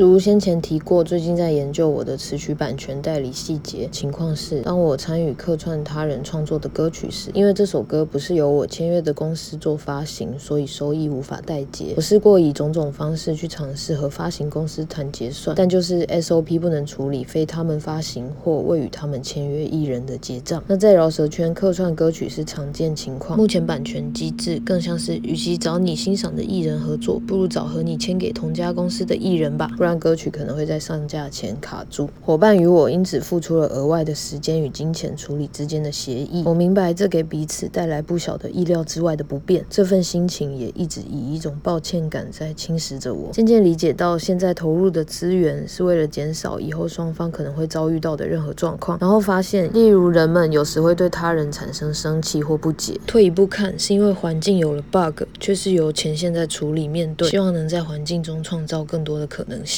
如先前提过，最近在研究我的词曲版权代理细节。情况是，当我参与客串他人创作的歌曲时，因为这首歌不是由我签约的公司做发行，所以收益无法代结。我试过以种种方式去尝试和发行公司谈结算，但就是 SOP 不能处理非他们发行或未与他们签约艺人的结账。那在饶舌圈，客串歌曲是常见情况。目前版权机制更像是，与其找你欣赏的艺人合作，不如找和你签给同家公司的艺人吧。不然歌曲可能会在上架前卡住，伙伴与我因此付出了额外的时间与金钱处理之间的协议。我明白这给彼此带来不小的意料之外的不便，这份心情也一直以一种抱歉感在侵蚀着我。渐渐理解到，现在投入的资源是为了减少以后双方可能会遭遇到的任何状况。然后发现，例如人们有时会对他人产生生气或不解。退一步看，是因为环境有了 bug，却是由前线在处理面对，希望能在环境中创造更多的可能性。